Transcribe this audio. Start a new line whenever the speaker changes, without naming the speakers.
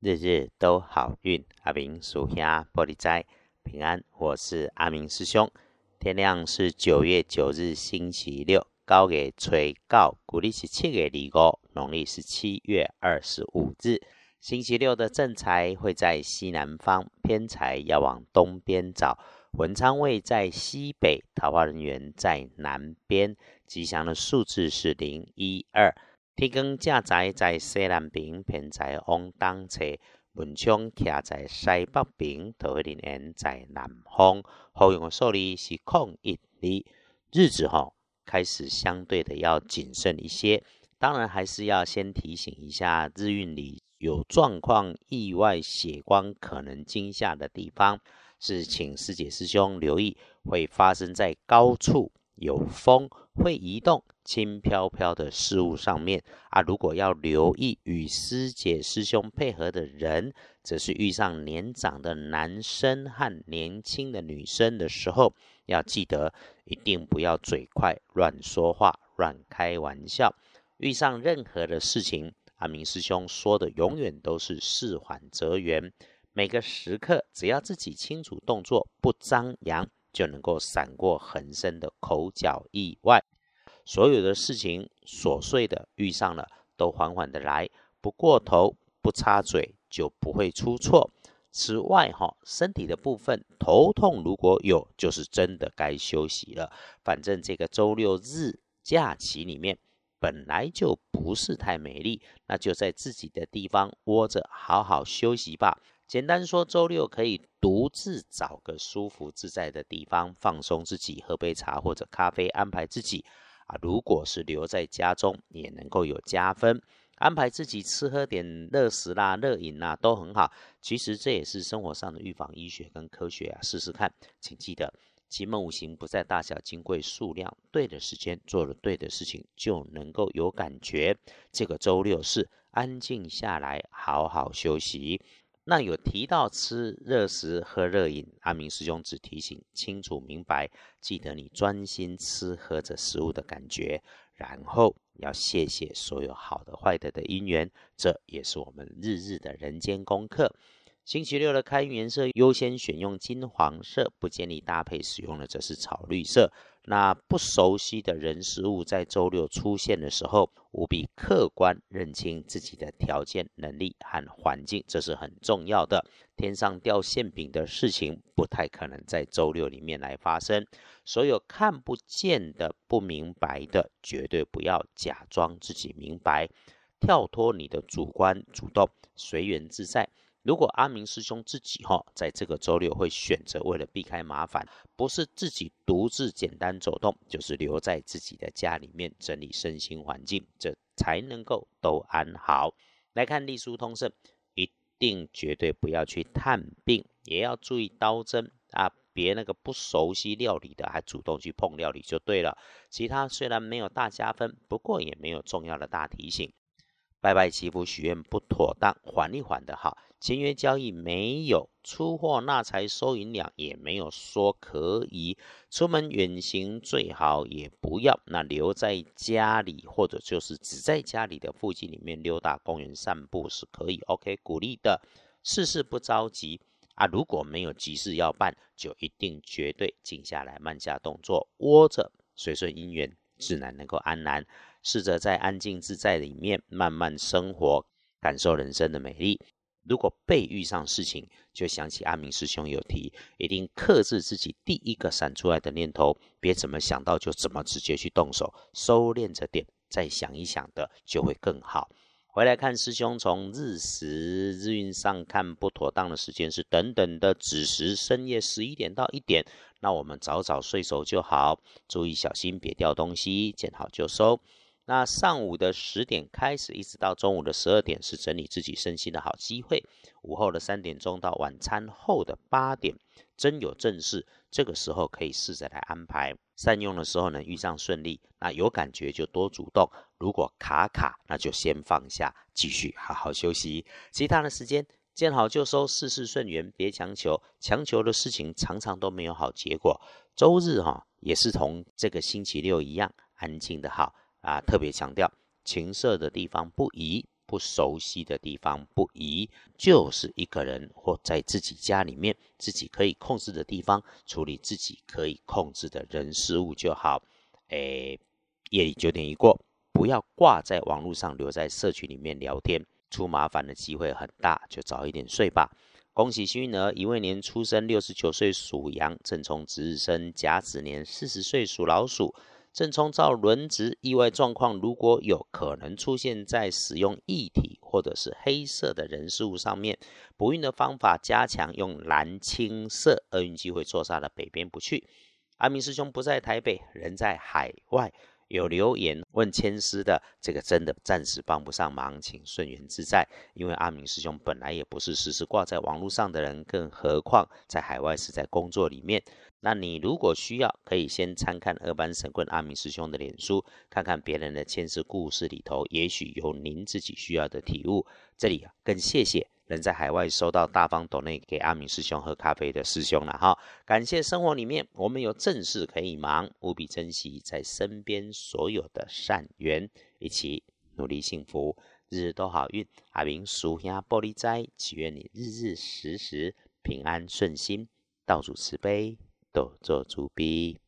日日都好运，阿明属下玻璃斋平安。我是阿明师兄。天亮是九月九日，星期六，高月催告，古历是七月二五，农历是七月二十五日。星期六的正财会在西南方，偏财要往东边找。文昌位在西北，桃花人员在南边。吉祥的数字是零一二。天光正在在西南边，偏在往东侧；文昌徛在西北边，桃花人在南方。好用的数字是空一二。日子哈开始相对的要谨慎一些，当然还是要先提醒一下日运里有状况、意外、血光可能惊吓的地方，是请师姐师兄留意，会发生在高处。有风会移动，轻飘飘的事物上面啊。如果要留意与师姐师兄配合的人，则是遇上年长的男生和年轻的女生的时候，要记得一定不要嘴快乱说话、乱开玩笑。遇上任何的事情，阿明师兄说的永远都是事缓则圆。每个时刻，只要自己清楚动作，不张扬。就能够闪过横生的口角意外，所有的事情琐碎的遇上了，都缓缓的来，不过头，不插嘴，就不会出错。此外，哈，身体的部分头痛如果有，就是真的该休息了。反正这个周六日假期里面本来就不是太美丽，那就在自己的地方窝着，好好休息吧。简单说，周六可以独自找个舒服自在的地方放松自己，喝杯茶或者咖啡，安排自己啊。如果是留在家中，也能够有加分。安排自己吃喝点热食啦、热饮啦，都很好。其实这也是生活上的预防医学跟科学啊，试试看。请记得，奇门五行不在大小、金贵、数量，对的时间做了对的事情，就能够有感觉。这个周六是安静下来，好好休息。那有提到吃热食、喝热饮，阿明师兄只提醒清楚明白，记得你专心吃喝着食物的感觉，然后要谢谢所有好的、坏的的因缘，这也是我们日日的人间功课。星期六的开运颜色优先选用金黄色，不建议搭配使用的则是草绿色。那不熟悉的人事物在周六出现的时候，务必客观认清自己的条件、能力和环境，这是很重要的。天上掉馅饼的事情不太可能在周六里面来发生。所有看不见的、不明白的，绝对不要假装自己明白，跳脱你的主观，主动随缘自在。如果阿明师兄自己哈，在这个周六会选择为了避开麻烦，不是自己独自简单走动，就是留在自己的家里面整理身心环境，这才能够都安好。来看隶书通胜，一定绝对不要去探病，也要注意刀针啊，别那个不熟悉料理的还主动去碰料理就对了。其他虽然没有大加分，不过也没有重要的大提醒。拜拜祈福许愿不妥当，缓一缓的哈。签约交易没有出货那才收银两，也没有说可以出门远行，最好也不要。那留在家里，或者就是只在家里的附近里面溜达公园散步是可以。OK，鼓励的。事事不着急啊，如果没有急事要办，就一定绝对静下来，慢下动作，窝着随顺姻缘，自然能够安然。试着在安静自在里面慢慢生活，感受人生的美丽。如果被遇上事情，就想起阿明师兄有提，一定克制自己第一个闪出来的念头，别怎么想到就怎么直接去动手，收敛着点，再想一想的就会更好。回来看师兄从日时日运上看不妥当的时间是等等的子时，深夜十一点到一点，那我们早早睡熟就好，注意小心别掉东西，见好就收。那上午的十点开始，一直到中午的十二点，是整理自己身心的好机会。午后的三点钟到晚餐后的八点，真有正事，这个时候可以试着来安排。善用的时候呢，遇上顺利，那有感觉就多主动；如果卡卡，那就先放下，继续好好休息。其他的时间见好就收，事事顺缘，别强求。强求的事情常常都没有好结果。周日哈，也是同这个星期六一样，安静的好。啊，特别强调情色的地方不宜，不熟悉的地方不宜，就是一个人或在自己家里面自己可以控制的地方处理自己可以控制的人事物就好。诶，夜里九点一过，不要挂在网络上，留在社群里面聊天，出麻烦的机会很大，就早一点睡吧。恭喜幸运儿，乙未年出生，六十九岁属羊，正冲值日生甲子年四十岁属老鼠。正冲造轮值，意外状况如果有可能出现在使用液体或者是黑色的人事物上面，补运的方法加强用蓝青色，厄运机会坐煞的北边不去。阿明师兄不在台北，人在海外。有留言问千师的这个真的暂时帮不上忙，请顺缘自在。因为阿明师兄本来也不是时时挂在网络上的人，更何况在海外是在工作里面。那你如果需要，可以先参看二班神棍阿明师兄的脸书，看看别人的千师故事里头，也许有您自己需要的体悟。这里啊更谢谢。人在海外收到大方斗内给阿明师兄喝咖啡的师兄了哈，感谢生活里面我们有正事可以忙，务必珍惜在身边所有的善缘，一起努力幸福，日日都好运。阿明属下玻璃斋，祈愿你日日时时平安顺心，道主慈悲，多做主逼。